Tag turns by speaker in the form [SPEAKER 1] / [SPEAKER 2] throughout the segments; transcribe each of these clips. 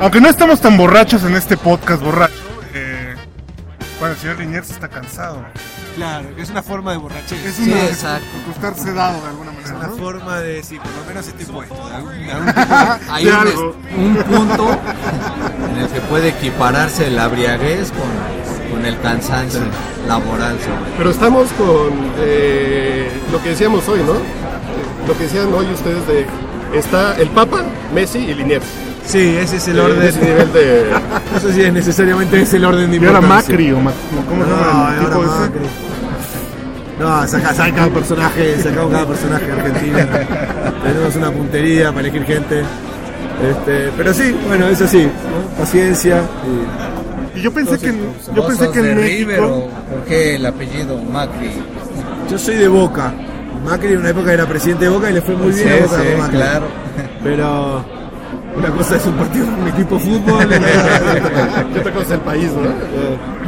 [SPEAKER 1] Aunque no estamos tan borrachos en este podcast borracho, eh, bueno, el señor Liniers está cansado.
[SPEAKER 2] Claro, que es una forma de borrachera.
[SPEAKER 1] Es
[SPEAKER 2] Es
[SPEAKER 1] una
[SPEAKER 3] exacto.
[SPEAKER 1] como estar sedado de alguna manera.
[SPEAKER 2] una
[SPEAKER 1] ¿no?
[SPEAKER 2] forma de decir, por lo menos estoy puesto. de algún- de algún tipo
[SPEAKER 3] Hay
[SPEAKER 1] De
[SPEAKER 3] un,
[SPEAKER 1] algo.
[SPEAKER 3] un punto en el que puede equipararse la briaguez con, con el cansancio laboral. sobre-
[SPEAKER 4] Pero estamos con eh, lo que decíamos hoy, ¿no? Lo que decían hoy ustedes de está el Papa, Messi y Liniers.
[SPEAKER 2] Sí, ese es el
[SPEAKER 4] Eh,
[SPEAKER 2] orden.
[SPEAKER 4] ese nivel de
[SPEAKER 2] No sé si es necesariamente ese el orden de
[SPEAKER 1] Y ahora
[SPEAKER 2] importancia.
[SPEAKER 1] Macri, o Ma- ¿cómo se
[SPEAKER 2] No,
[SPEAKER 1] llama el
[SPEAKER 2] ahora
[SPEAKER 1] tipo ese?
[SPEAKER 2] No, saca, saca cada personaje, sacamos cada personaje de Argentina. Tenemos una puntería para elegir gente. Este, pero sí, bueno, es así, ¿no? Paciencia y
[SPEAKER 1] Y yo pensé que, en- yo
[SPEAKER 3] ¿Vos
[SPEAKER 1] pensé que
[SPEAKER 3] de
[SPEAKER 1] en
[SPEAKER 3] River o
[SPEAKER 1] México...
[SPEAKER 3] por qué el apellido Macri?
[SPEAKER 2] Yo soy de Boca. Macri en una época era presidente de Boca y le fue muy bien a Boca con Macri.
[SPEAKER 3] claro.
[SPEAKER 2] Pero una cosa es un partido, un equipo de fútbol. y otra-
[SPEAKER 4] ¿Qué otra cosa es el país, no?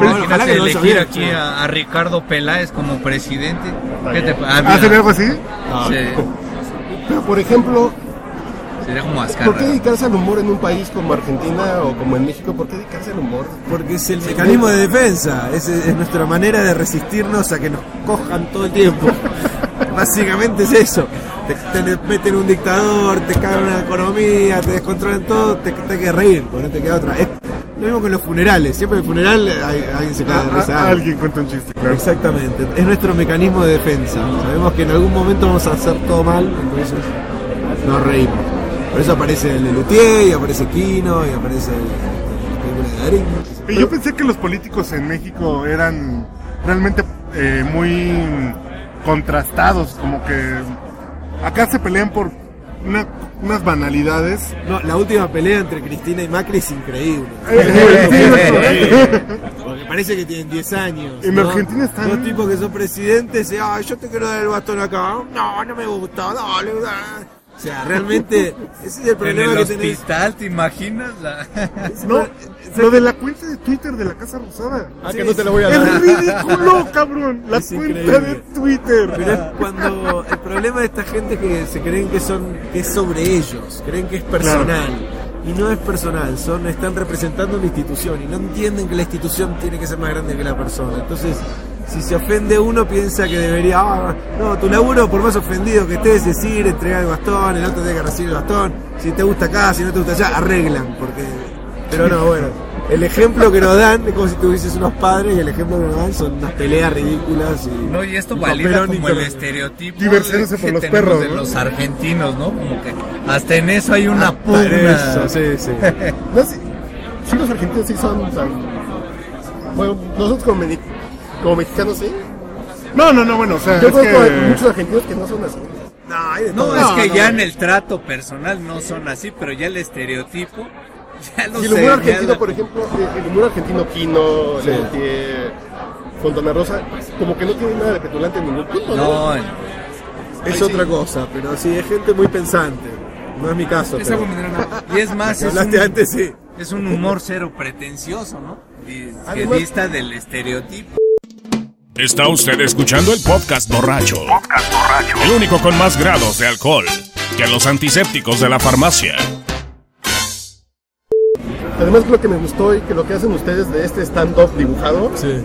[SPEAKER 3] Pero
[SPEAKER 2] bueno, ojalá que hizo
[SPEAKER 3] elegir
[SPEAKER 2] bien.
[SPEAKER 3] aquí a, a Ricardo Peláez como presidente. ¿Qué te ah,
[SPEAKER 1] ¿Hacen algo así?
[SPEAKER 3] sí,
[SPEAKER 4] Pero por ejemplo,
[SPEAKER 3] sería como
[SPEAKER 4] ¿por qué dedicarse al humor en un país como Argentina o como en México? ¿Por qué dedicarse al humor?
[SPEAKER 2] Porque es el mecanismo de defensa, es, es nuestra manera de resistirnos a que nos cojan todo el tiempo. Básicamente es eso. Te, te meten un dictador, te cagan una economía, te descontrolan todo, te, te hay que reír, porque no te queda otra. Es lo mismo que en los funerales, siempre en el funeral hay- alguien se cae de risa.
[SPEAKER 1] alguien cuenta un chiste, claro.
[SPEAKER 2] Exactamente, es nuestro mecanismo de defensa. Sabemos que en algún momento vamos a hacer todo mal, entonces nos reímos. Por eso aparece el Lelutier, y aparece Kino, y aparece la película de Darín.
[SPEAKER 1] Yo pensé que los políticos en México eran realmente eh, muy contrastados, como que acá se pelean por una- unas banalidades.
[SPEAKER 2] No, la última pelea entre Cristina y Macri es increíble. Porque parece que tienen 10 años.
[SPEAKER 1] En
[SPEAKER 2] ¿no?
[SPEAKER 1] Argentina están-
[SPEAKER 2] Dos tipos que son presidentes y, ay, yo te quiero dar el bastón acá. No, no me gusta, dale, dale. O sea, realmente, ese es el
[SPEAKER 3] En
[SPEAKER 2] problema
[SPEAKER 3] el
[SPEAKER 2] que tenés.
[SPEAKER 3] hospital, ¿te imaginas? La...
[SPEAKER 1] No, lo de la cuenta de Twitter de la Casa Rosada.
[SPEAKER 4] Ah, que no te lo voy a
[SPEAKER 1] Es
[SPEAKER 4] dar.
[SPEAKER 1] ridículo, cabrón. La
[SPEAKER 2] Es
[SPEAKER 1] cuenta
[SPEAKER 2] increíble.
[SPEAKER 1] de Twitter.
[SPEAKER 2] Pero es cuando el problema de esta gente es que se creen que son que es sobre ellos, creen que es personal y no es personal, son están representando una institución y no entienden que la institución tiene que ser más grande que la persona. Entonces, si se ofende uno piensa que debería, ah, no, tu laburo por más ofendido que estés es ir, entregar el bastón, el otro tiene que recibir el bastón, si te gusta acá, si no te gusta allá, arreglan, porque pero no, bueno, el ejemplo que nos dan es como si tuvieses unos padres y el ejemplo que nos dan son unas peleas ridículas y
[SPEAKER 3] No, y esto valida como el estereotipo de-
[SPEAKER 1] por
[SPEAKER 3] que
[SPEAKER 1] los
[SPEAKER 3] tenemos
[SPEAKER 1] perros,
[SPEAKER 3] de
[SPEAKER 1] ¿no?
[SPEAKER 3] los argentinos, ¿no? Como que hasta en eso hay una pugna.
[SPEAKER 2] eso, sí, sí.
[SPEAKER 4] No, sí, sí, los argentinos sí son tan... Bueno, nosotros como, medi- como mexicanos sí.
[SPEAKER 1] No, no, no, bueno, o sea,
[SPEAKER 4] Yo
[SPEAKER 1] es
[SPEAKER 4] conozco a
[SPEAKER 1] que...
[SPEAKER 4] muchos argentinos que no son así.
[SPEAKER 2] No, hay de
[SPEAKER 3] No,
[SPEAKER 2] todo.
[SPEAKER 3] es que
[SPEAKER 1] no,
[SPEAKER 3] ya
[SPEAKER 1] no.
[SPEAKER 3] en el trato personal no son así, pero ya el estereotipo ya lo
[SPEAKER 4] Y el humor argentino, por ejemplo, el- humor argentino Quino,
[SPEAKER 2] Sí.
[SPEAKER 4] Lelutier, Fontana Rosa, como que no tiene nada de petulante en ningún punto, ¿no?
[SPEAKER 3] No,
[SPEAKER 2] es otra cosa, pero sí, es gente muy pensante. No es mi caso.
[SPEAKER 3] esa
[SPEAKER 2] pero-
[SPEAKER 3] y es más, es
[SPEAKER 2] hablaste
[SPEAKER 3] un,
[SPEAKER 2] antes, sí.
[SPEAKER 3] es un humor cero pretencioso, ¿no? Y que
[SPEAKER 4] Además-
[SPEAKER 3] dista del estereotipo.
[SPEAKER 5] Está usted escuchando el podcast borracho. El único con más grados de alcohol que los antisépticos de la farmacia.
[SPEAKER 4] Además, lo que me gustó y que lo que hacen ustedes de este stand-up dibujado
[SPEAKER 2] Sí.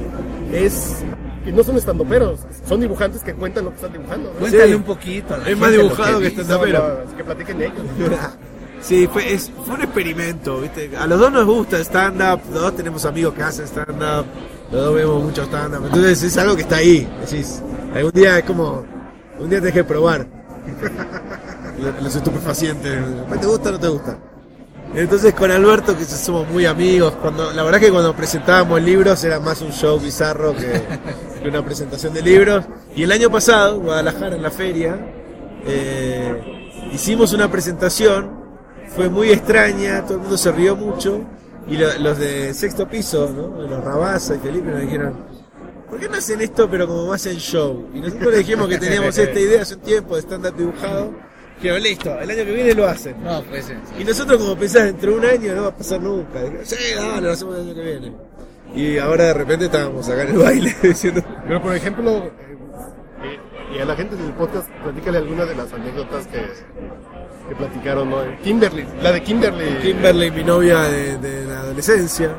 [SPEAKER 4] es que no son stand-uperos, son dibujantes que cuentan lo que están dibujando. ¿no?
[SPEAKER 3] Cuéntale
[SPEAKER 2] Sí.
[SPEAKER 3] un poquito. a la
[SPEAKER 2] Es más dibujado que.
[SPEAKER 4] No, no, que platiquen ellos.
[SPEAKER 2] Sí, fue, es- fue un experimento, ¿viste? A los dos nos gusta el stand-up, los dos tenemos amigos que hacen stand-up, los dos vemos mucho stand-up, entonces es algo que está ahí, decís, algún día es como, un día tenés que probar. Lo- los estupefacientes, ¿te gusta o no te gusta? Entonces con Alberto, que somos muy amigos, cuando la verdad que cuando presentábamos libros era más un show bizarro que, que una presentación de libros, y el año pasado, en Guadalajara, en la feria, eh, hicimos una presentación. Fue muy extraña, todo el mundo se rió mucho y lo- los de sexto piso, ¿no? los Rabasa y Felipe nos dijeron, ¿por qué no hacen esto pero como más en show? Y nosotros le dijimos que teníamos esta idea hace un tiempo de stand-up dibujado. Que listo, el año que viene lo hacen.
[SPEAKER 3] No, pues.
[SPEAKER 2] Y nosotros como pensás, dentro de un año no va a pasar nunca. Dijimos, sí, dale, lo hacemos el año que viene. Y ahora de repente estábamos acá en el baile diciendo,
[SPEAKER 4] Pero por ejemplo, eh, y a la gente del podcast, platícale algunas de las anécdotas que, que platicaron, ¿no? Kimberly, la de Kimberly.
[SPEAKER 2] Kimberly, mi novia de, de la adolescencia.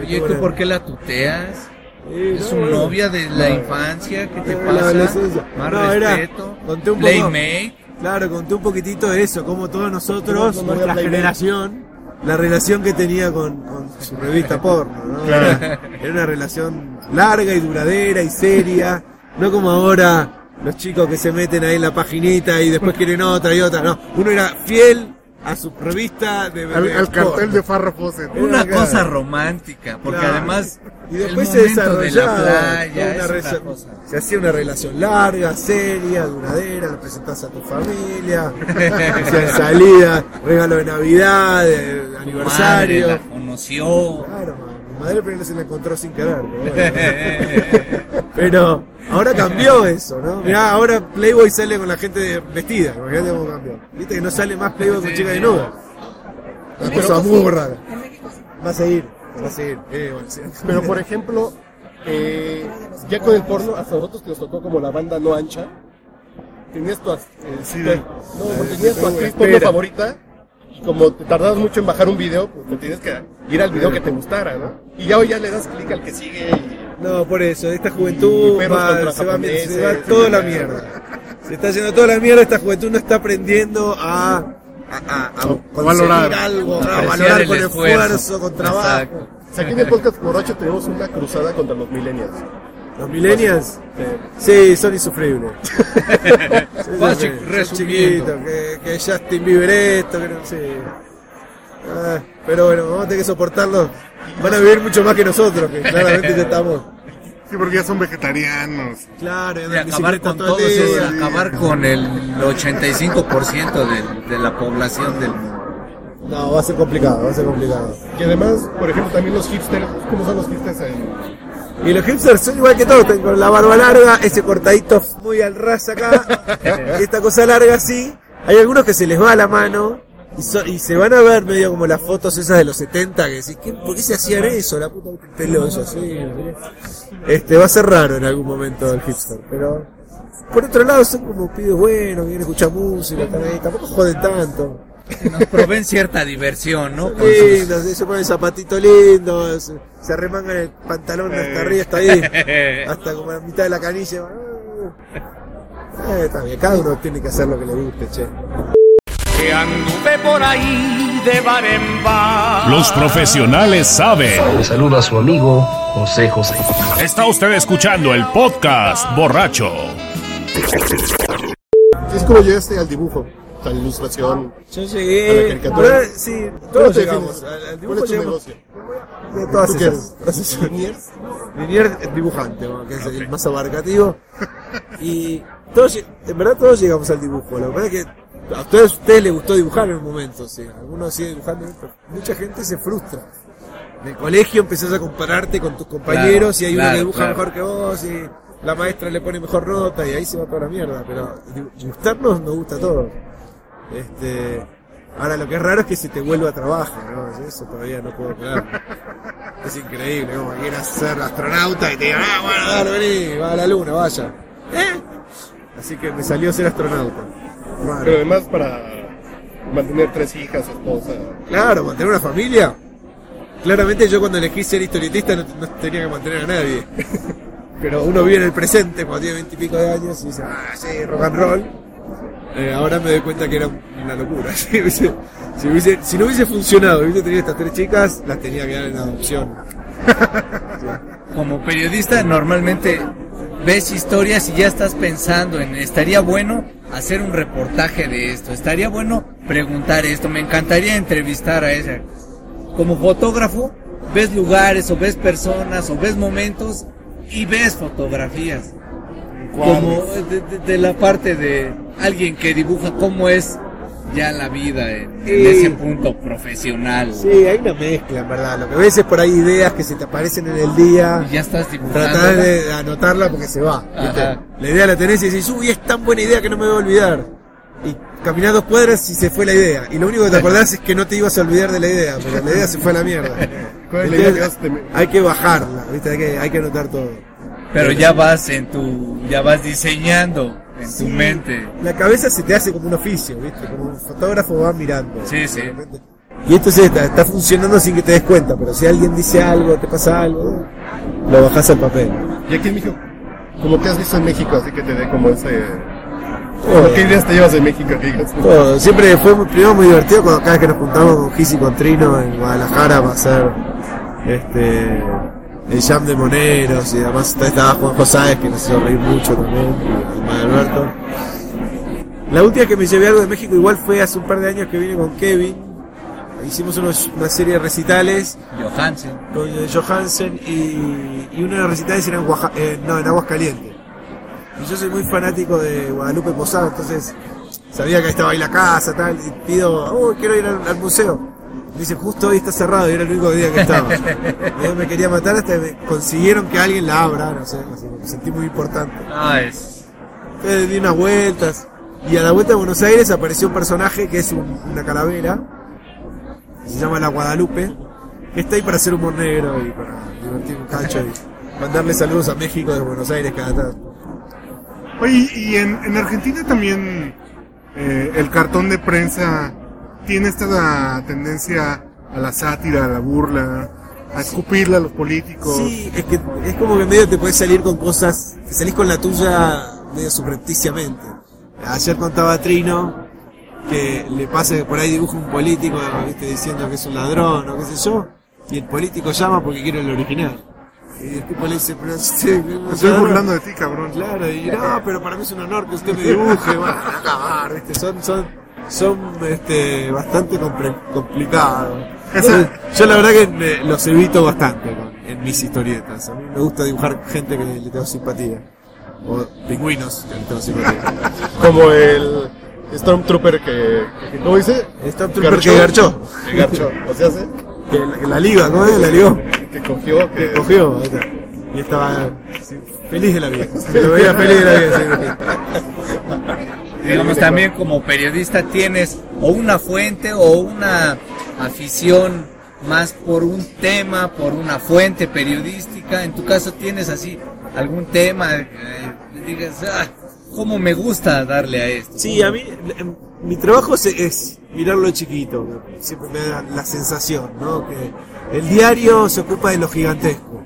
[SPEAKER 3] Oye, ¿tú por qué la tuteas?
[SPEAKER 2] Sí,
[SPEAKER 3] Es
[SPEAKER 2] no,
[SPEAKER 3] su
[SPEAKER 2] no.
[SPEAKER 3] novia de la infancia, ¿qué te
[SPEAKER 2] la
[SPEAKER 3] pasa?
[SPEAKER 2] adolescencia.
[SPEAKER 3] Más
[SPEAKER 2] No, era- conté un poco-
[SPEAKER 3] Playmate.
[SPEAKER 2] Claro, conté un poquitito de eso, como todos nosotros,
[SPEAKER 4] ¿Cómo- cómo
[SPEAKER 2] nuestra generación, la relación que tenía con, con su revista porno, ¿no? Era, era una relación larga y duradera y seria, no como ahora los chicos que se meten ahí en la paginita y después quieren otra y otra, no, uno era fiel a su revista de,
[SPEAKER 1] Al, al cartel de Fawcett.
[SPEAKER 3] Una
[SPEAKER 2] Era
[SPEAKER 3] cosa romántica, porque
[SPEAKER 2] Claro.
[SPEAKER 3] además
[SPEAKER 2] Y después
[SPEAKER 3] el
[SPEAKER 2] se
[SPEAKER 3] de
[SPEAKER 2] desarrollaba
[SPEAKER 3] la
[SPEAKER 2] toda
[SPEAKER 3] playa
[SPEAKER 2] una
[SPEAKER 3] es otra
[SPEAKER 2] rela-
[SPEAKER 3] cosa.
[SPEAKER 2] se hacía una relación larga, seria, duradera, presentás a tu familia, hacían salida, regalo de Navidad, de
[SPEAKER 3] Madre
[SPEAKER 2] aniversario.
[SPEAKER 3] la conoció.
[SPEAKER 2] Claro, man, mi madre primero se la encontró sin querer. Pero, bueno. Pero ahora cambió eso, ¿no? Mirá, ahora Playboy sale con la gente de- vestida, imagínate cómo cambió. Viste que no sale más Playboy con
[SPEAKER 3] sí.
[SPEAKER 2] desnudas. Una cosa muy rara. Va a seguir, va a seguir. Eh, bueno, sí.
[SPEAKER 4] Pero por ejemplo, eh, ya con el porno, hasta nosotros que nos tocó como la banda no ancha, tenías tu, eh,
[SPEAKER 1] Sí,
[SPEAKER 4] no, porque tenías tu actriz porno favorita, como te tardabas mucho en bajar un video, pues te tienes que ir al video que te gustara, ¿no? Y ya hoy ya le das clic al que sigue y
[SPEAKER 2] No, por eso, esta juventud va- se, va, se va
[SPEAKER 4] sí,
[SPEAKER 2] toda la mierda. Se está haciendo toda la mierda, esta juventud no está aprendiendo a, a, a- a conseguir
[SPEAKER 1] valorar.
[SPEAKER 2] algo, a valorar
[SPEAKER 3] el
[SPEAKER 2] con
[SPEAKER 3] esfuerzo.
[SPEAKER 2] esfuerzo, con trabajo.
[SPEAKER 4] O sea, aquí en el podcast borracho tenemos una cruzada contra los millennials.
[SPEAKER 2] Los millennials, sí, son insufribles. Sí,
[SPEAKER 3] resumiendo.
[SPEAKER 2] chiquitos, que, que Justin Bieber esto, que no sé. Ah, pero bueno, vamos a tener que soportarlo. Van a vivir mucho más que nosotros, que claramente ya estamos.
[SPEAKER 1] Sí, porque ya son vegetarianos.
[SPEAKER 2] Claro,
[SPEAKER 3] Y acabar con
[SPEAKER 2] todo día.
[SPEAKER 3] acabar con el 85% de, de la población del mundo.
[SPEAKER 2] No, va a ser complicado, va a ser complicado.
[SPEAKER 4] y además, por ejemplo, también los hipsters, ¿cómo son los hipsters en,
[SPEAKER 2] Y los hipsters son igual que todos, con la barba larga, ese cortadito muy al ras acá, esta cosa larga así. Hay algunos que se les va la mano y, so- y se van a ver medio como las fotos esas de los 70 que decís, ¿qué, ¿por qué se hacían eso? La puta pelo eso así. Este, va a ser raro en algún momento el hipster, pero por otro lado son como pibes buenos, que vienen a escuchar música, ahí, tampoco joden tanto.
[SPEAKER 3] Nos proveen cierta diversión, ¿no?
[SPEAKER 2] Son
[SPEAKER 3] sus-
[SPEAKER 2] lindos, sí, se ponen zapatitos lindos, se, se arremangan el pantalón hasta arriba, hasta ahí, hasta como la mitad de la canilla. Eh, está bien, cada uno tiene que hacer lo que le guste, che.
[SPEAKER 6] Que anduve por ahí de bar en bar.
[SPEAKER 5] Los profesionales saben.
[SPEAKER 7] Le saluda a su amigo José José.
[SPEAKER 5] Está usted escuchando el podcast borracho.
[SPEAKER 4] Es como llegaste al dibujo, a la ilustración.
[SPEAKER 2] Yo
[SPEAKER 4] A la caricatura.
[SPEAKER 2] ¿verdad? sí,
[SPEAKER 4] ¿Cómo
[SPEAKER 2] todos llegamos,
[SPEAKER 4] defines?
[SPEAKER 2] al, al
[SPEAKER 4] ¿Cuál
[SPEAKER 2] dibujo
[SPEAKER 4] es tu
[SPEAKER 2] llegamos,
[SPEAKER 4] negocio?
[SPEAKER 2] de todas
[SPEAKER 4] ¿Tú
[SPEAKER 2] esas.
[SPEAKER 4] ¿Liniers?
[SPEAKER 2] Linier dibujante, que es el más abarcativo. Y todos, en verdad todos llegamos al dibujo. Lo que pasa es que a ustedes, a ustedes les gustó dibujar en un momento, sí. Algunos siguen dibujando, pero mucha gente se frustra. En el colegio empezás a compararte con tus compañeros
[SPEAKER 3] Claro,
[SPEAKER 2] y hay uno que dibuja
[SPEAKER 3] claro.
[SPEAKER 2] mejor que vos y la maestra le pone mejor nota y ahí se va toda la mierda. Pero gustarnos nos gusta a todos. Este, ahora lo que es raro es que se te vuelva a trabajar, ¿no? Eso todavía no puedo creer. Es increíble, como quieras ser astronauta y te digan, ah, bueno, dale, vení, va a la luna, vaya. ¿Eh? Así que me salió ser astronauta.
[SPEAKER 4] Pero además para mantener tres hijas, esposa.
[SPEAKER 2] Claro, mantener una familia. Claramente yo cuando elegí ser historietista no, no tenía que mantener a nadie. Pero uno vive en el presente cuando tiene veintipico de años y dice, ah, sí, rock and roll. Eh, ahora me doy cuenta que era una locura. Si, hubiese- si, hubiese- si no hubiese funcionado, hubiese tenido estas tres chicas, las tenía que dar en adopción.
[SPEAKER 3] Como periodista normalmente ves historias y ya estás pensando en estaría bueno hacer un reportaje de esto, estaría bueno preguntar esto, me encantaría entrevistar a esa. Como fotógrafo ves lugares o ves personas o ves momentos y ves fotografías. Como de, de- de la parte de alguien que dibuja cómo es ya la vida en, en
[SPEAKER 2] Sí.
[SPEAKER 3] ese punto profesional.
[SPEAKER 2] Sí, hay una mezcla, en verdad. Lo que ves es por ahí ideas que se te aparecen en el día.
[SPEAKER 3] Y ya estás dibujando.
[SPEAKER 2] Tratar de anotarla porque se va. La idea la tenés y decís, uy, es tan buena idea que no me voy a olvidar. Y caminás dos cuadras y se fue la idea. Y lo único que te acordás es que no te ibas a olvidar de la idea, pero la idea se fue a la mierda.
[SPEAKER 4] ¿Cuál es la idea que
[SPEAKER 2] Entonces,
[SPEAKER 4] vas a
[SPEAKER 2] hay que bajarla, ¿viste? Hay que, hay que anotar todo.
[SPEAKER 3] Pero ya vas en tu, ya vas diseñando en
[SPEAKER 2] Sí,
[SPEAKER 3] tu mente.
[SPEAKER 2] La cabeza se te hace como un oficio, ¿viste? Como un fotógrafo va mirando.
[SPEAKER 3] Sí, sí.
[SPEAKER 2] Y esto sí está, está funcionando sin que te des cuenta, pero si alguien dice algo, te pasa algo, lo bajas al papel.
[SPEAKER 4] Y aquí en México, como que has visto en México, así que te dé como ese...
[SPEAKER 2] Todo.
[SPEAKER 4] ¿Qué ideas te llevas de México?
[SPEAKER 2] Todo. Siempre fue muy, primero muy divertido cuando cada vez que nos juntamos con Gis y con Trino en Guadalajara para hacer este el jam de moneros y además estaba Juan Josáez que nos hizo reír mucho también, y además de Alberto. La última que me llevé algo de México igual fue hace un par de años que vine con Kevin. Hicimos unos- una serie de recitales
[SPEAKER 3] Johansen.
[SPEAKER 2] con eh, Johansen y, y uno de los recitales era en, Oaxa- eh, no, en Aguascalientes. Y yo soy muy fanático de Guadalupe Posada, entonces sabía que ahí estaba ahí la casa, tal, y pido, oh, quiero ir al, al museo. Me dice, justo hoy está cerrado y era el único día que estaba. Yo me quería matar hasta que me consiguieron que alguien la abra, no sé, así, me sentí muy importante.
[SPEAKER 3] Ah, es.
[SPEAKER 2] Entonces di unas vueltas y a la vuelta de Buenos Aires apareció un personaje que es un- una calavera, que se llama la Guadalupe, que está ahí para hacer humor negro y para divertir un cacho y mandarle saludos a México de Buenos Aires cada tanto.
[SPEAKER 1] Oye, y en, en Argentina también eh, el cartón de prensa tiene esta tendencia a la sátira, a la burla, a escupirle a los políticos.
[SPEAKER 2] Sí, es que es como que medio te puedes salir con cosas, te salís con la tuya medio subrepticiamente. Ayer contaba Trino que le pasa que por ahí dibuja un político, viste, diciendo que es un ladrón o qué sé yo, y el político llama porque quiere el original. Y el tipo le dice, pero sí,
[SPEAKER 1] Me estoy burlando de ti, cabrón.
[SPEAKER 2] Claro, y no, pero para mí es un honor que usted me dibuje, a acabar, ¿viste? Son, son, son este, bastante complicados. Yo la verdad que los evito bastante en mis historietas. A mí me gusta dibujar gente que le tengo simpatía. O pingüinos que le tengo simpatía.
[SPEAKER 4] Como el Stormtrooper que... que- ¿Cómo dice?
[SPEAKER 2] Stormtrooper que garchó.
[SPEAKER 4] Que garchó. O sea, ¿sí?
[SPEAKER 2] Que la, que la liga, ¿cómo es? La ligó.
[SPEAKER 4] que cogió, que...
[SPEAKER 2] Que cogió. ahí está. Y estaba sí, feliz de la vida. Se lo veía feliz de la vida. sí.
[SPEAKER 3] Digamos, también como periodista tienes o una fuente o una afición más por un tema, por una fuente periodística. En tu caso tienes así algún tema, eh, digas, ah, cómo me gusta darle a esto.
[SPEAKER 2] Sí, a mí em, mi trabajo es, es mirarlo chiquito, siempre me da la sensación, ¿no? Que el diario se ocupa de lo gigantesco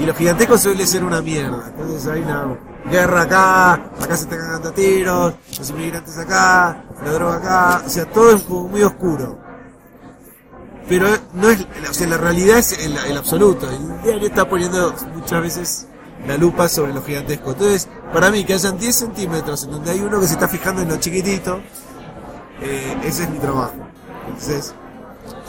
[SPEAKER 2] y lo gigantesco suele ser una mierda. Entonces hay una guerra acá, acá se están cagando tiros, los inmigrantes acá, la droga acá, o sea, todo es como muy oscuro. Pero no es, o sea, la realidad es el, absoluto. El diario está poniendo muchas veces la lupa sobre lo gigantesco. Entonces, para mí, que hayan 10 centímetros en donde hay uno que se está fijando en lo chiquitito, eh, ese es mi trabajo. Entonces,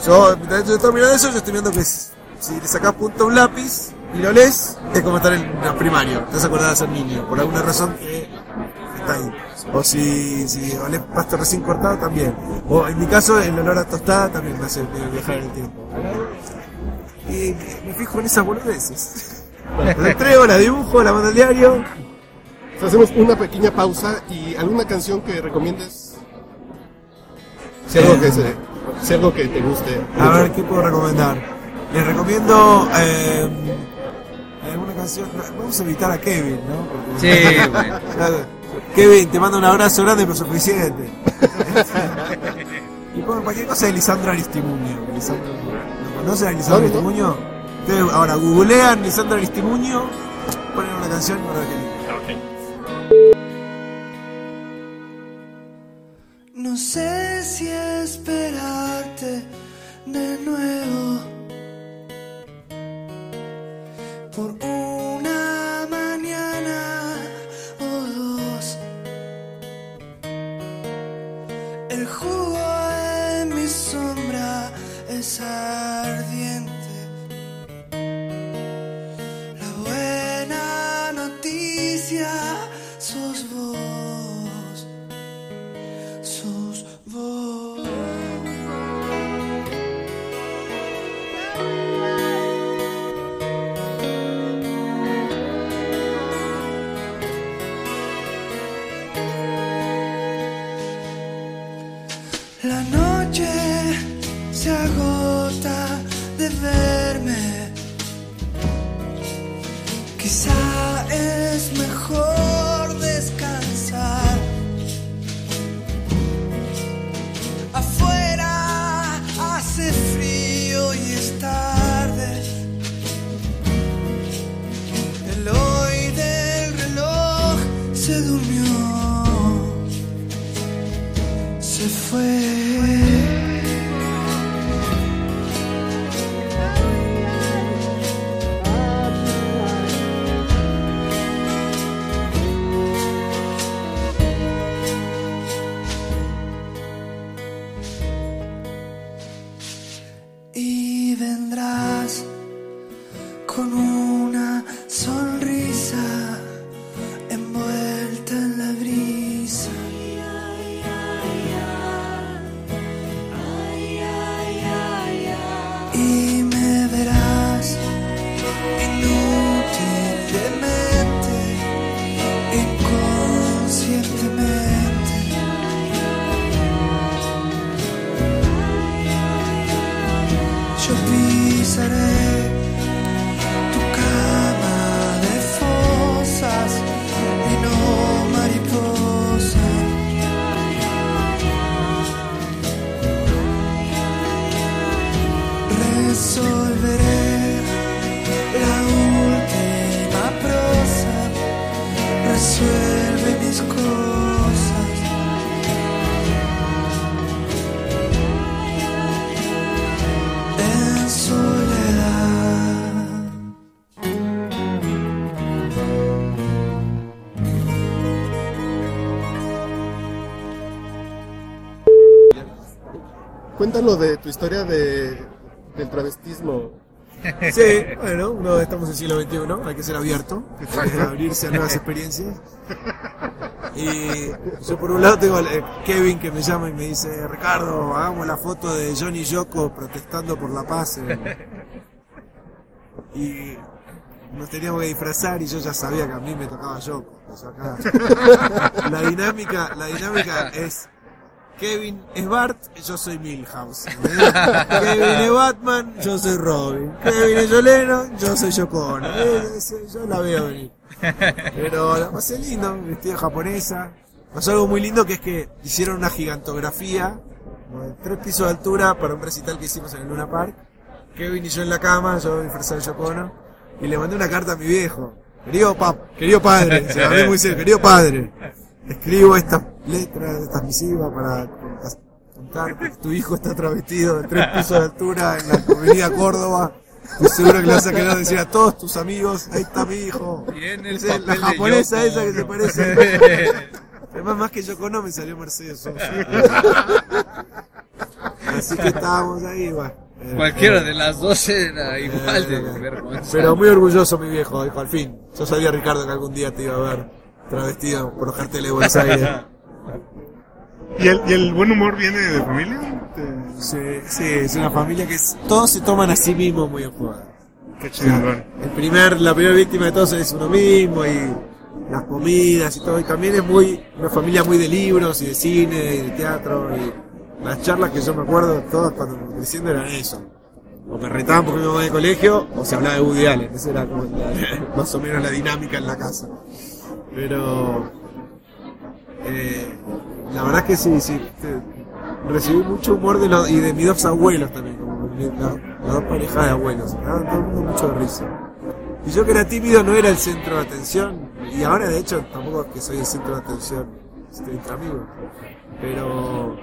[SPEAKER 2] yo, mientras yo estoy mirando eso, yo estoy viendo que si le sacas punto a un lápiz y lo lees, es como estar en el primario. Te vas a acordar de ser niño, por alguna razón que está ahí. O si, si olés pasto recién cortado, también. O en mi caso, el olor a tostada también me hace viajar en el tiempo. Y me- fijo en esas boludeces. La entrego, la dibujo, la mando al diario.
[SPEAKER 4] Hacemos una pequeña pausa y alguna canción que recomiendes. Si algo que, se, si algo que te guste.
[SPEAKER 2] A ver, ¿qué puedo recomendar? Les recomiendo eh, canción. Vamos a invitar a Kevin, ¿no? Porque-
[SPEAKER 3] Sí, bueno.
[SPEAKER 2] Kevin, te mando un abrazo grande, pero suficiente. y pongan cualquier cosa de Lisandro Aristimuño. ¿Lo conocen a Lisandro
[SPEAKER 4] No, no.
[SPEAKER 2] Aristimuño? Ustedes ahora googlean Lisandro Aristimuño, ponen una canción y van a ver qué lindo.
[SPEAKER 8] No sé si esperarte de nuevo por una
[SPEAKER 4] Cuéntanos de tu historia de, del travestismo.
[SPEAKER 2] Sí, bueno, no estamos en el siglo XXI, hay que ser abierto, hay que abrirse a nuevas experiencias. Y yo por un lado tengo a eh, Kevin que me llama y me dice, Ricardo, hagamos la foto de Johnny Yoko protestando por la paz. en-". Y nos teníamos que disfrazar y yo ya sabía que a mí me tocaba Yoko. Acá- la dinámica, la dinámica es Kevin es Bart, yo soy Milhouse. ¿entendés? Kevin es Batman, yo soy Robin. Kevin es Yoleno, yo soy Yoko. Eh, eh, Yo la veo venir. Pero la pasé lindo, vestida japonesa. Pasó algo muy lindo que es que hicieron una gigantografía, tres pisos de altura, para un recital que hicimos en el Luna Park. Kevin y yo en la cama, yo disfrazado de Yoko y le mandé una carta a mi viejo. Querido pap, querido padre, se muy serio, querido padre, escribo estas letras, estas misivas para contar que tu hijo está travestido de tres pisos de altura en la avenida Córdoba. Estoy seguro que le vas a querer decir a todos tus amigos, ahí está mi hijo.
[SPEAKER 3] En el
[SPEAKER 2] es la japonesa
[SPEAKER 3] Yoko.
[SPEAKER 2] esa que se parece. Además, más que yo conozco, me salió Mercedes Sosa. Así que estábamos ahí, bueno. Eh,
[SPEAKER 3] Cualquiera de las dos era igual de
[SPEAKER 2] eh,
[SPEAKER 3] vergonzoso.
[SPEAKER 2] Pero muy orgulloso mi viejo, dijo, al fin. Yo sabía, Ricardo, que algún día te iba a ver travestido por los carteles de Buenos Aires.
[SPEAKER 1] ¿Y el, y el buen humor viene de familia?
[SPEAKER 2] Sí, sí, es una familia que es- todos se toman a sí mismos muy en juego.
[SPEAKER 1] Qué.
[SPEAKER 2] El primer, la primera víctima de todos es uno mismo y las comidas y todo. Y también es muy, una familia muy de libros y de cine y de teatro. Y las charlas que yo me acuerdo todas cuando creciendo eran eso. O me retaban porque me iba de colegio o se hablaba de Woody Allen. Esa era como la- más o menos la dinámica en la casa. Pero eh, la verdad que sí, sí. recibí mucho humor de los, y de mis dos abuelos también, como las dos parejas de abuelos. Daban todo el mundo mucho de risa. Y yo que era tímido no era el centro de atención. Y ahora de hecho tampoco es que soy el centro de atención. Estoy entre amigos. Pero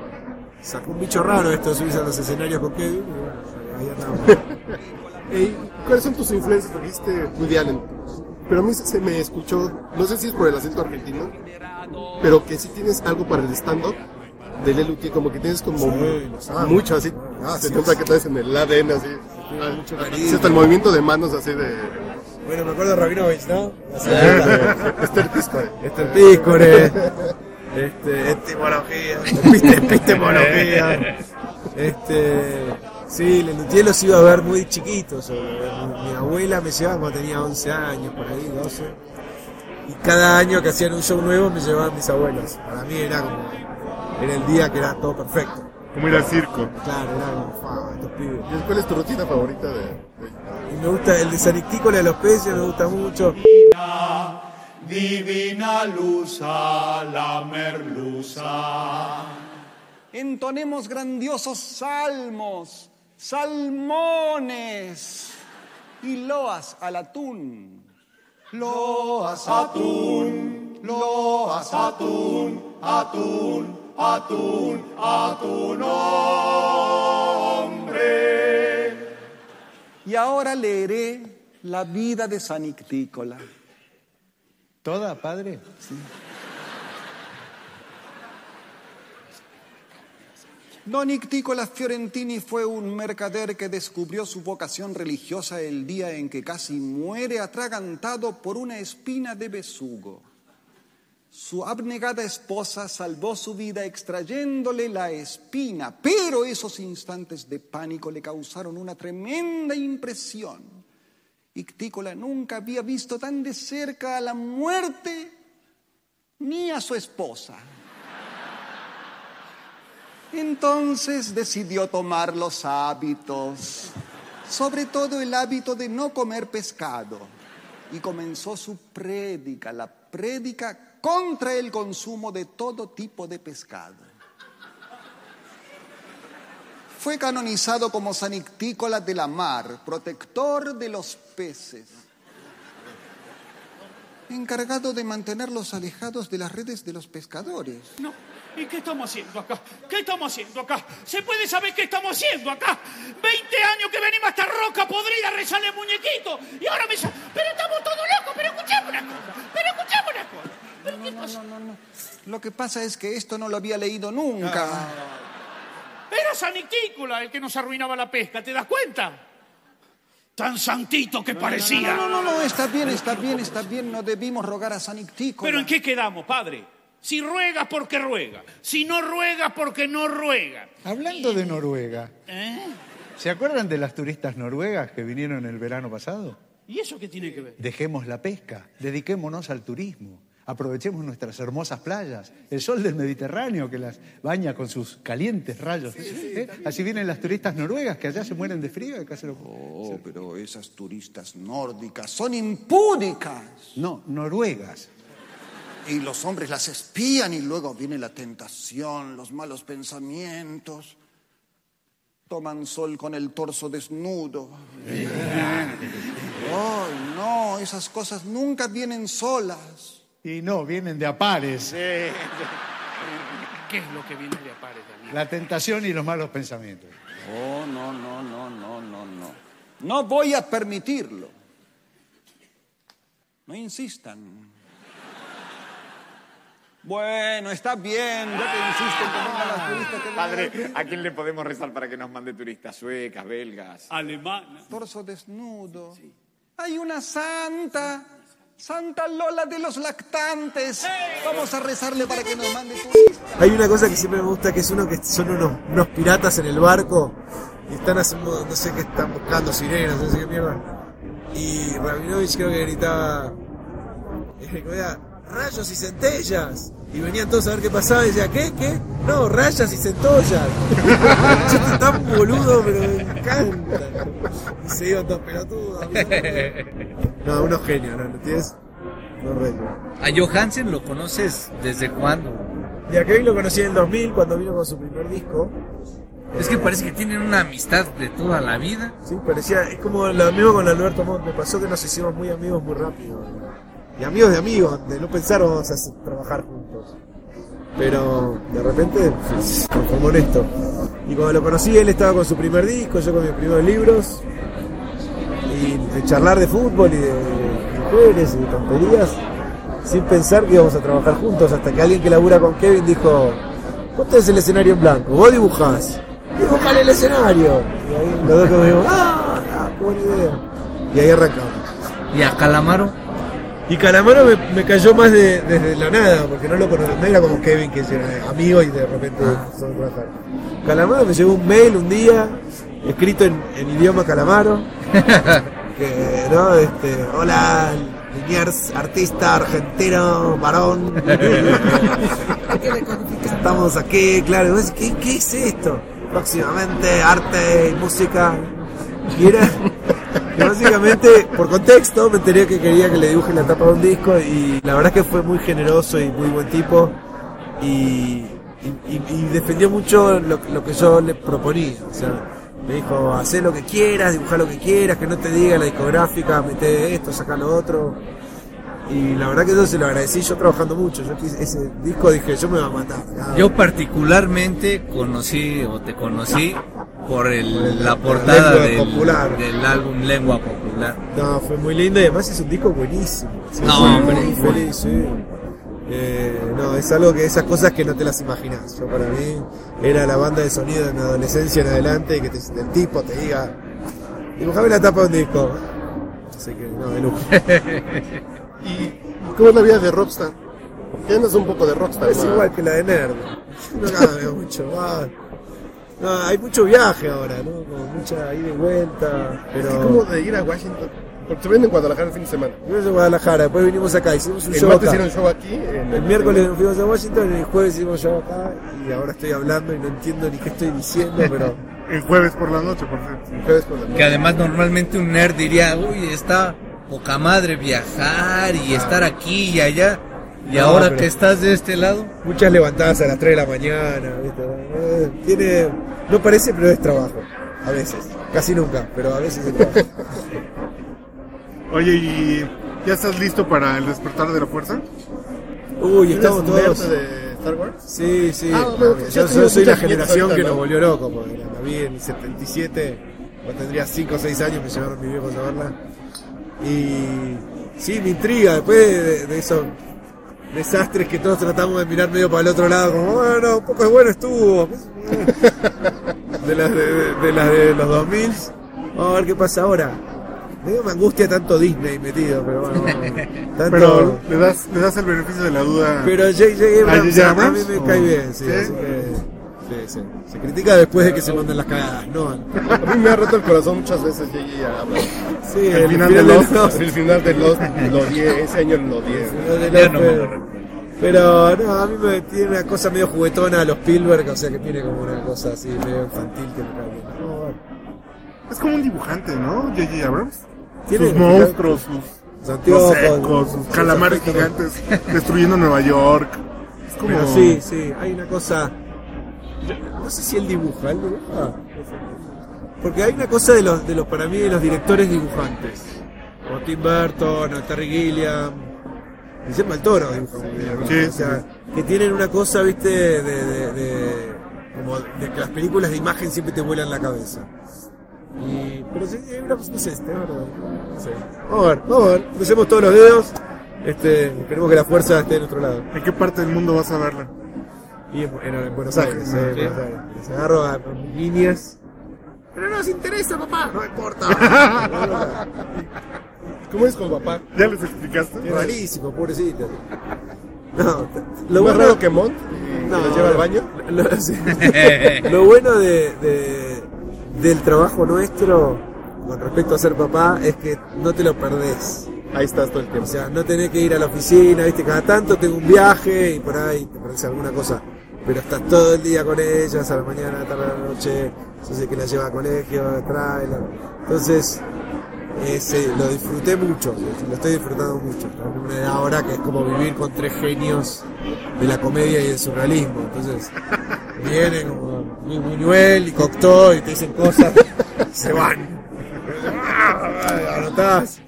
[SPEAKER 2] sacó un bicho raro esto de subirse a los escenarios con Kevin. Y bueno, ahí andamos.
[SPEAKER 4] ¿Cuáles son tus influencias? Dijiste Woody Allen. Pero a mí se me escuchó, no sé si es por el acento argentino, pero que sí tienes algo para el stand-up de Lelu, que como que tienes como mucho así.
[SPEAKER 2] Gracias.
[SPEAKER 4] se nota que traes en el ADN así.
[SPEAKER 2] Mucho cariño.
[SPEAKER 4] hasta el movimiento de manos así de...
[SPEAKER 2] Bueno, me acuerdo de Rabinovich, ¿no?
[SPEAKER 4] Esther Piscore.
[SPEAKER 2] Este el Pícore, este, epistemología, episte- epistemología, este, sí, Lelutier los iba a ver muy chiquitos, yo, mi, mi abuela me llevaba cuando tenía 11 años, por ahí, 12, y cada año que hacían un show nuevo me llevaban mis abuelos, para mí era como, era el día que era todo perfecto,
[SPEAKER 1] como ir al circo.
[SPEAKER 2] Claro, era como, "Fa, estos pibes.
[SPEAKER 4] ¿Y cuál es tu rutina favorita de, de-
[SPEAKER 2] Y me gusta el de Sanictícola de los peces, me gusta mucho.
[SPEAKER 6] Divina luz a la merluza.
[SPEAKER 9] Entonemos grandiosos salmos, salmones y loas al atún.
[SPEAKER 6] Loas atún, loas atún, atún, atún, atún, hombre.
[SPEAKER 9] Y ahora leeré la vida de San Ictícola.
[SPEAKER 10] ¿Toda, padre?
[SPEAKER 9] Don Ictícola Fiorentini fue un mercader que descubrió su vocación religiosa el día en que casi muere atragantado por una espina de besugo. Su abnegada esposa salvó su vida extrayéndole la espina, pero esos instantes de pánico le causaron una tremenda impresión. Ictícola nunca había visto tan de cerca a la muerte ni a su esposa. Entonces decidió tomar los hábitos, sobre todo el hábito de no comer pescado, y comenzó su prédica, la prédica contra el consumo de todo tipo de pescado. Fue canonizado como San Ictícola de la Mar, protector de los peces, encargado de mantenerlos alejados de las redes de los pescadores.
[SPEAKER 11] No. ¿Y qué estamos haciendo acá? ¿Qué estamos haciendo acá? ¿Se puede saber qué estamos haciendo acá? 20 años que venimos a esta roca podrida a rezarle muñequito y ahora me... sa- Pero estamos todos locos, pero escuchemos una cosa, pero escuchemos una cosa. ¿Pero qué pasa?
[SPEAKER 9] Lo que pasa es que esto no lo había leído nunca.
[SPEAKER 11] Era San Ictícola el que nos arruinaba la pesca, ¿te das cuenta? Tan santito que parecía.
[SPEAKER 9] No, no, no, no, está bien, está bien, está bien. No debimos rogar a San Ictícola.
[SPEAKER 11] ¿Pero en qué quedamos, padre? Si ruega, porque ruega. Si no ruega, porque no ruega.
[SPEAKER 10] Hablando de Noruega,
[SPEAKER 11] ¿Eh?
[SPEAKER 10] ¿se acuerdan de las turistas noruegas que vinieron el verano pasado?
[SPEAKER 11] ¿Y eso qué tiene que ver?
[SPEAKER 10] Dejemos la pesca, dediquémonos al turismo, aprovechemos nuestras hermosas playas, el sol del Mediterráneo que las baña con sus calientes rayos. ¿eh? Así vienen las turistas noruegas que allá se mueren de frío y acá se lo...
[SPEAKER 9] Oh, pero esas turistas nórdicas son impúdicas.
[SPEAKER 10] No, noruegas.
[SPEAKER 9] Y los hombres las espían y luego viene la tentación, los malos pensamientos. Toman sol con el torso desnudo. Ay, no, esas cosas nunca vienen solas.
[SPEAKER 10] Y no, vienen de a pares.
[SPEAKER 11] ¿Qué es lo que viene de Apares, Daniel?
[SPEAKER 10] La tentación y los malos pensamientos.
[SPEAKER 9] Oh, no, no, no, no, no, no. No voy a permitirlo. No insistan. Bueno, está bien, ya que insisten que vengan las turistas que
[SPEAKER 12] Padre, ¿a quién le podemos rezar para que nos mande turistas suecas, belgas?
[SPEAKER 11] Alemana.
[SPEAKER 9] torso desnudo. Hay una santa, Santa Lola de los lactantes. Vamos a rezarle para que nos mande turistas.
[SPEAKER 2] Hay una cosa que siempre me gusta, que es uno que son unos, unos piratas en el barco y están haciendo, no sé qué están buscando, sirenas, no sé qué mierda. Y Rabinovich creo que gritaba, eh, rayos y centellas. Y venían todos a ver qué pasaba y decía, ¿qué? ¿Qué? No, rayas y centollas. Yo estoy tan boludo, pero me encanta. Y se iban todos pelotudos. No, unos genios, ¿no? ¿No tienes? No reto.
[SPEAKER 3] A Johansen lo conoces desde cuándo?
[SPEAKER 2] Y a Kevin lo conocí en el 2000 cuando vino con su primer disco.
[SPEAKER 3] Es que parece que tienen una amistad de toda la vida.
[SPEAKER 2] Sí, parecía, es como lo mismo con Alberto Montt, me pasó que nos hicimos muy amigos muy rápido. Y amigos de amigos, de no pensar vamos a trabajar juntos. Pero de repente se transformó en. Y cuando lo conocí, él estaba con su primer disco, yo con mis primeros libros. Y de charlar de fútbol y de mujeres y de tonterías, sin pensar que íbamos a trabajar juntos, hasta que alguien que labura con Kevin dijo, vos tenés el escenario en blanco, vos dibujás, dibujá el escenario. Y ahí los dos dijimos, ah, ah, buena idea. Y ahí arrancamos.
[SPEAKER 3] ¿Y a Calamaro?
[SPEAKER 2] Y Calamaro me, me cayó más de- desde la nada, porque no lo conocía, no era como Kevin que era amigo y de repente empezó a trabajar. Calamaro me llegó un mail un día, escrito en, en idioma calamaro, que, ¿no? Este, hola, Liniers, artista, argentino, varón. Estamos aquí, claro. ¿Qué, ¿Qué es esto? Próximamente, arte y música. Y era. Y básicamente, por contexto, me enteré que quería que le dibuje la tapa de un disco y la verdad es que fue muy generoso y muy buen tipo. Y, y, y- y defendió mucho lo, lo que yo le proponía. O sea, me dijo, haz lo que quieras, dibuja lo que quieras, que no te diga la discográfica, mete esto, saca lo otro. Y la verdad que eso se lo agradecí yo trabajando mucho. Yo quise- ese disco dije, yo me voy a matar.
[SPEAKER 3] Yo particularmente conocí o te conocí por el-
[SPEAKER 2] Por el-
[SPEAKER 3] la portada del,
[SPEAKER 2] popular.
[SPEAKER 3] del álbum Lengua Popular.
[SPEAKER 2] No, fue muy lindo y además es un disco buenísimo. Sí,
[SPEAKER 3] No,
[SPEAKER 2] muy feliz, sí. Eh, no, es algo que esas cosas que no te las imaginas. Yo para mí era la banda de sonido de mi adolescencia en adelante y que te- el tipo te diga, dibujame la tapa de un disco. Así que no, de lujo.
[SPEAKER 4] ¿Y cómo es la vida de Rockstar? Tienes un poco de Rockstar.
[SPEAKER 2] Es
[SPEAKER 4] ¿no?
[SPEAKER 2] igual que la de Nerd. No cambia mucho. va. No, hay mucho viaje ahora, ¿no? Como mucha ida y vuelta. Pero...
[SPEAKER 4] Es como de ir a Washington. Porque se ven en Guadalajara el fin de semana.
[SPEAKER 2] Fuimos a Guadalajara, después vinimos acá, hicimos un
[SPEAKER 4] El
[SPEAKER 2] show
[SPEAKER 4] martes
[SPEAKER 2] acá.
[SPEAKER 4] hicieron show aquí. en
[SPEAKER 2] El miércoles nos fuimos a Washington, el jueves hicimos show acá y ahora estoy hablando y no entiendo ni qué estoy diciendo, pero
[SPEAKER 1] El jueves por la noche, por cierto.
[SPEAKER 4] El jueves por la
[SPEAKER 3] Que además normalmente un nerd diría, uy, está poca madre viajar y estar aquí y allá. Y
[SPEAKER 2] No,
[SPEAKER 3] ahora que estás de este lado,
[SPEAKER 2] muchas levantadas a las 3 de la mañana, ¿viste? Tiene, no parece, pero es trabajo, a veces, casi nunca, pero a veces es trabajo.
[SPEAKER 1] Oye, ¿y ya estás listo para el despertar de la fuerza?
[SPEAKER 2] Uy,
[SPEAKER 4] ¿Eres
[SPEAKER 2] estamos todos.
[SPEAKER 4] de Star Wars?
[SPEAKER 2] Sí, sí.
[SPEAKER 4] Ah,
[SPEAKER 2] yo, soy la generación que nos
[SPEAKER 4] ¿no?
[SPEAKER 2] volvió loco, porque la vi en el 77, cuando tendría 5 o 6 años, me llevaron mis viejos a verla. Y sí, me intriga, después de, de esos desastres que todos tratamos de mirar medio para el otro lado, como, bueno, un poco de bueno estuvo. De las de, de- de las de los 2000, vamos a ver qué pasa ahora. Medio me angustia tanto Disney metido, pero bueno. Tanto,
[SPEAKER 1] Pero le das, le das el beneficio de la duda.
[SPEAKER 2] pero J.J.
[SPEAKER 1] ¿A
[SPEAKER 2] Abrams a, mí me
[SPEAKER 1] ¿O-
[SPEAKER 2] cae bien, sí,
[SPEAKER 1] sí?
[SPEAKER 2] así que... Sí, sí. Se critica después de que se mandan las cagadas, ¿no?
[SPEAKER 4] A mí me ha roto el corazón muchas veces J.J. Abrams.
[SPEAKER 2] Sí,
[SPEAKER 1] El final de Lost.
[SPEAKER 2] Lost.
[SPEAKER 4] El final de Lost lo odié, ese año lo odié.
[SPEAKER 3] No
[SPEAKER 2] pero- no, a mí me tiene una cosa medio juguetona a los Spielberg, o sea que tiene como una cosa así medio infantil que me cae bien.
[SPEAKER 1] Es como un dibujante, ¿no? J.J. Abrams.
[SPEAKER 2] Tiene
[SPEAKER 1] sus monstruos, sus, los
[SPEAKER 2] anteojos,
[SPEAKER 1] secos, sus calamares gigantes destruyendo Nueva York. Es como...
[SPEAKER 2] Pero sí, sí, hay una cosa. No sé si él dibuja, él dibuja. Porque hay una cosa de los, de los para mí, de los directores dibujantes. Como Tim Burton, o Terry Gilliam. Guillermo del Toro dibuja muy bien. ¿no?
[SPEAKER 1] Sí,
[SPEAKER 2] o sea, que tienen una cosa, viste, de, de, de- como de que las películas de imagen siempre te vuelan la cabeza. Y, pero sí, Abrams no sé, este, es verdad. No sé. Vamos a ver, vamos a ver. Crucemos todos los dedos. Este, esperemos que la fuerza esté de nuestro lado.
[SPEAKER 1] ¿En qué parte del mundo vas a verla?
[SPEAKER 2] Y en, en- en Buenos Aires, eh, en Buenos Aires. Les agarro a, líneas. Pero no nos interesa, papá. No importa.
[SPEAKER 4] ¿Cómo es con papá?
[SPEAKER 1] ¿Ya les explicaste?
[SPEAKER 2] Qué rarísimo, pobrecito. No,
[SPEAKER 4] ¿Lo más raro que Mont?
[SPEAKER 2] No,
[SPEAKER 4] ¿Que los lleva al baño?
[SPEAKER 2] Lo, sí. Lo bueno de, de- del trabajo nuestro con respecto a ser papá es que no te lo perdés.
[SPEAKER 4] Ahí estás todo el
[SPEAKER 2] O
[SPEAKER 4] tiempo.
[SPEAKER 2] sea, no tenés que ir a la oficina, viste, cada tanto tengo un viaje y por ahí te parece alguna cosa. Pero estás todo el día con ellas, a la mañana, a la tarde, a la noche, yo que la lleva a colegio, la trae. Entonces, ese, lo disfruté mucho, lo estoy disfrutando mucho. Una edad ahora que es como vivir con tres genios de la comedia y del surrealismo. Entonces, vienen como Luis Buñuel y Cocteau y te dicen cosas, se van. Anotás.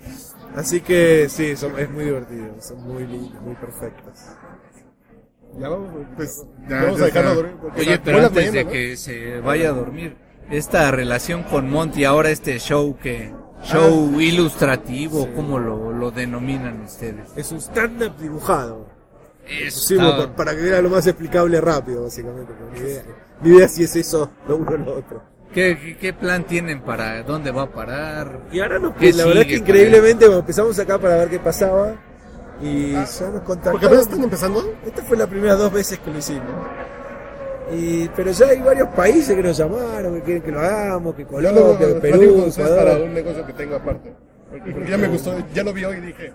[SPEAKER 2] Así que sí, son- es muy divertido, son muy lindas, muy perfectas.
[SPEAKER 4] Ya vamos,
[SPEAKER 1] Pues ya,
[SPEAKER 4] vamos
[SPEAKER 1] ya
[SPEAKER 4] a dejarlo dormir.
[SPEAKER 3] Oye, pero antes
[SPEAKER 4] mañana,
[SPEAKER 3] de
[SPEAKER 4] ¿no?
[SPEAKER 3] que se vaya a dormir, esta relación con Monty, ahora este show que, show ilustrativo, ¿cómo lo, lo denominan ustedes?
[SPEAKER 2] Es un stand-up dibujado.
[SPEAKER 3] Eso
[SPEAKER 2] Pusimos
[SPEAKER 3] está-
[SPEAKER 2] pa- para que era lo más explicable rápido, básicamente. Mi idea, mi idea sí es eso, lo uno o lo otro.
[SPEAKER 3] ¿Qué, qué, qué plan tienen para dónde va a parar?
[SPEAKER 2] Y ahora nos,
[SPEAKER 3] ¿Qué
[SPEAKER 2] la verdad es que increíblemente empezamos acá para ver qué pasaba y ya nos
[SPEAKER 4] Porque apenas
[SPEAKER 2] contactaron.
[SPEAKER 4] están empezando.
[SPEAKER 2] Esta fue la primera dos veces que lo hicimos. Y, pero ya hay varios países que nos llamaron, que quieren que lo hagamos, que Colombia, que Perú,
[SPEAKER 4] para un negocio que tengo aparte. Porque, porque ya me gustó, ya lo vi hoy y dije,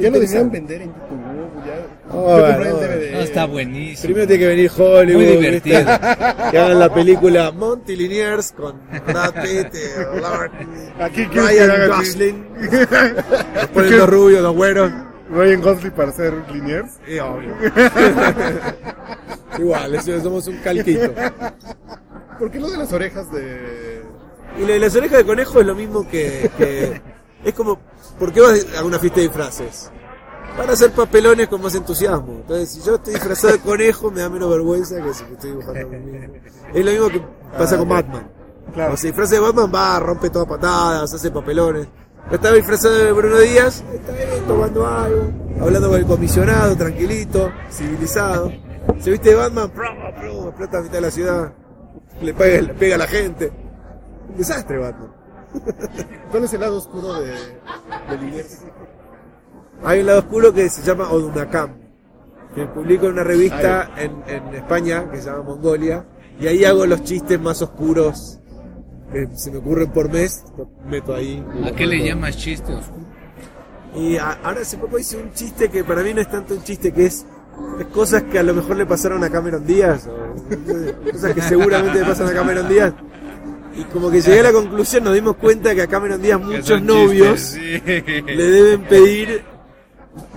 [SPEAKER 4] Ya lo deberían vender en YouTube. Ya.
[SPEAKER 2] Oh,
[SPEAKER 4] Yo compré el
[SPEAKER 2] no.
[SPEAKER 4] DVD.
[SPEAKER 3] No, está buenísimo.
[SPEAKER 2] Primero tiene que venir Hollywood.
[SPEAKER 3] Muy divertido.
[SPEAKER 2] ¿viste? Que hagan la película Monty Liniers con Brad Pitt, eh, Lord,
[SPEAKER 1] Aquí
[SPEAKER 2] Ryan. Gosling. Después los rubios, los güeros.
[SPEAKER 1] Ryan Gosling para ser Liniers.
[SPEAKER 2] Sí, obvio. Igual, eso- somos un calquito.
[SPEAKER 4] ¿Por qué lo de las orejas de.?
[SPEAKER 2] Y lo de las orejas de conejo es lo mismo que, que- es como, ¿por qué vas a una fiesta de disfraces? Para hacer papelones con más entusiasmo. Entonces, si yo estoy disfrazado de conejo, me da menos vergüenza que si estoy dibujando a mí mismo. Es lo mismo que pasa con Batman. Cuando se disfraza de Batman, va, rompe todas patadas, hace papelones. Yo estaba disfrazado de Bruno Díaz, está ahí tomando algo, hablando con el comisionado, tranquilito, civilizado. Se viste de Batman, explota a mitad de la ciudad, le pega, le pega a la gente. Un desastre, Batman.
[SPEAKER 4] ¿Cuál es el lado oscuro de, de Liniers?
[SPEAKER 2] Hay un lado oscuro que se llama Odunacam, que publico en una revista en, en España que se llama Mongolia, y ahí hago los chistes más oscuros que se me ocurren por mes, meto ahí.
[SPEAKER 3] ¿A qué le llamas chiste oscuro?
[SPEAKER 2] Y a- ahora hace poco hice un chiste que para mí no es tanto un chiste, que es, es cosas que a lo mejor le pasaron a Cameron Díaz, o cosas que seguramente le pasan a Cameron Díaz. Y como que llegué a la conclusión, nos dimos cuenta que a Cameron Díaz muchos novios
[SPEAKER 3] chistes, sí.
[SPEAKER 2] le deben pedir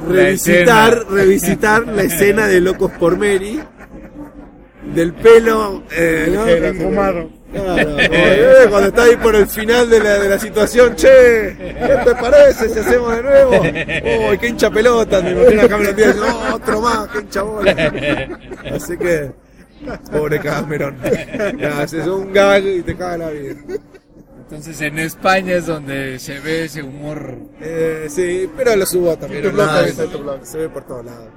[SPEAKER 2] revisitar, revisitar la escena de Locos por Mary, del pelo eh, ¿no? Claro, como, eh, cuando está ahí por el final de la, de la situación, che, ¿qué te parece si hacemos de nuevo? Uy, qué hincha pelota, me imagino a Cameron Díaz "Oh, otro más, qué hincha bola. Así que, pobre Cameron, ya, haces un gag y te caga la vida.
[SPEAKER 3] Entonces en España es donde se ve ese humor.
[SPEAKER 2] Eh, sí, pero lo subo también
[SPEAKER 4] tu blog tu blog.
[SPEAKER 2] se ve por todos lados.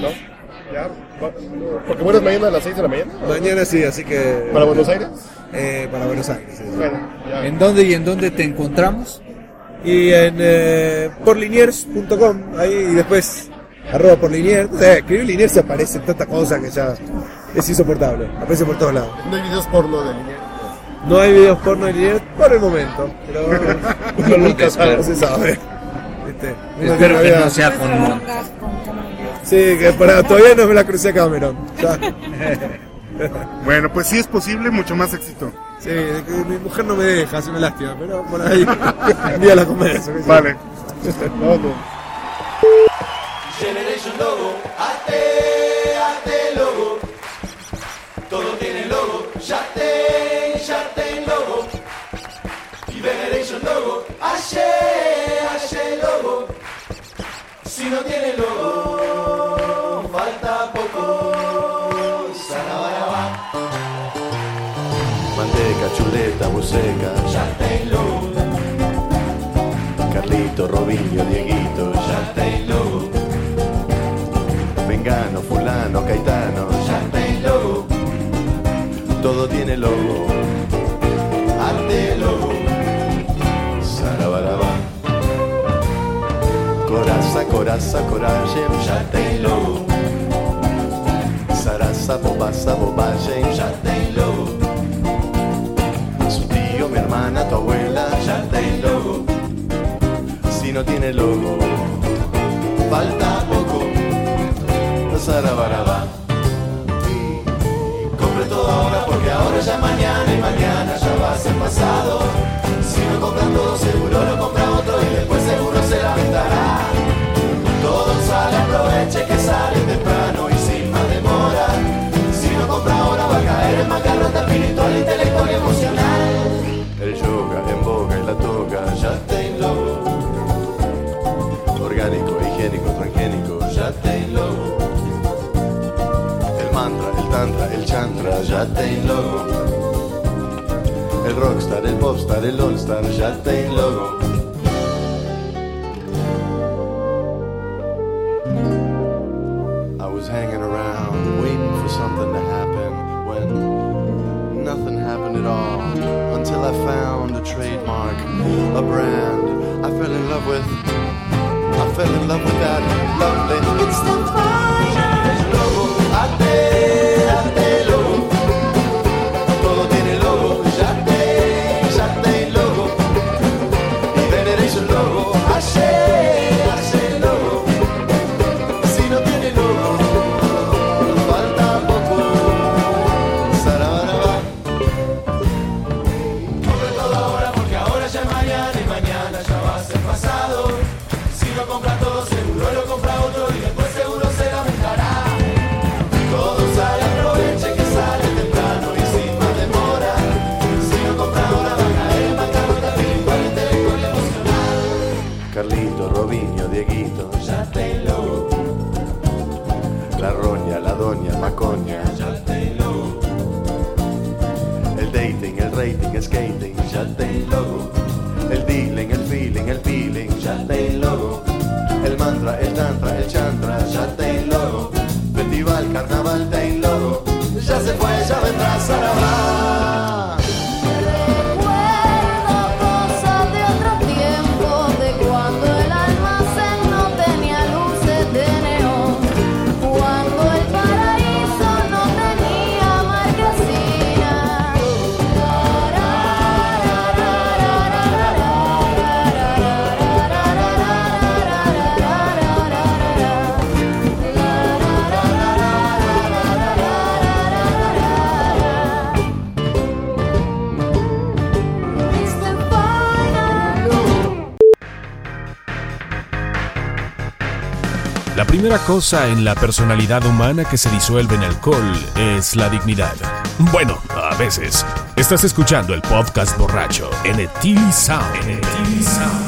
[SPEAKER 4] ¿No? ¿Ya? Porque vuelas mañana a las 6 de la mañana.
[SPEAKER 2] Mañana sí, así que...
[SPEAKER 4] ¿Para Buenos Aires?
[SPEAKER 2] Eh, para Buenos Aires. sí.
[SPEAKER 4] Bueno, ya.
[SPEAKER 3] ¿En dónde y en dónde te encontramos?
[SPEAKER 2] Y en eh, porliniers.com, ahí y después arroba porliniers. O sea, escribir liniers se aparece en tanta cosa que ya es insoportable. Aparece por todos lados.
[SPEAKER 4] No hay videos porno de Liniers.
[SPEAKER 2] No hay videos porno de liniers por el momento, pero
[SPEAKER 3] Uno nunca
[SPEAKER 2] no se sabe. ¿Viste? Uno
[SPEAKER 3] Espero que no sea con.
[SPEAKER 2] Sí, que para, todavía no me la crucé a Cameron. Ya.
[SPEAKER 1] Bueno, pues sí es posible, mucho más éxito.
[SPEAKER 2] Sí, mi mujer no me deja, es una lástima, pero por ahí un día la converso.
[SPEAKER 1] Vale.
[SPEAKER 2] Vamos.
[SPEAKER 8] Generation Logo, ate, ate logo. Todo tiene logo, ya ten, ya ten logo. Y Generation Logo, hace, hace logo. Si no tiene logo, falta poco. Sarabaraba,
[SPEAKER 13] Manteca, chuleta, buceca,
[SPEAKER 8] ya ten logo,
[SPEAKER 13] Carlito, Robinho, Dieguito,
[SPEAKER 8] ya ten logo,
[SPEAKER 13] Mengano, Fulano, Caetano,
[SPEAKER 8] ten logo.
[SPEAKER 13] todo tiene logo.
[SPEAKER 8] Arte logo,
[SPEAKER 13] Sarabaraba. Coraza, coraza, coraje,
[SPEAKER 8] ten logo,
[SPEAKER 13] Sarasa, bobasa, bobaje,
[SPEAKER 8] ten logo,
[SPEAKER 13] su tío, mi hermana, tu abuela,
[SPEAKER 8] ten logo.
[SPEAKER 13] si no tiene logo.
[SPEAKER 8] Falta
[SPEAKER 13] Sarabaraba.
[SPEAKER 8] compre todo ahora porque ahora ya mañana y mañana ya va a ser pasado. Si no compran todo seguro lo compra otro y después seguro se lamentará. Todo sale, aproveche que sale temprano y sin más demora. Si no compra ahora va a caer en bancarrota espiritual, y
[SPEAKER 13] tantra, el chantra,
[SPEAKER 8] ya te logo,
[SPEAKER 13] el rockstar, el popstar, el allstar,
[SPEAKER 8] ya te logo.
[SPEAKER 13] I was hanging around waiting for something to happen when nothing happened at all until I found a trademark, a brand I fell in love with. I fell in love with that lovely. It's the
[SPEAKER 8] logo, ate, ate
[SPEAKER 5] primera cosa en la personalidad humana que se disuelve en alcohol es la dignidad. Bueno, a veces. Estás escuchando el podcast borracho en Sound.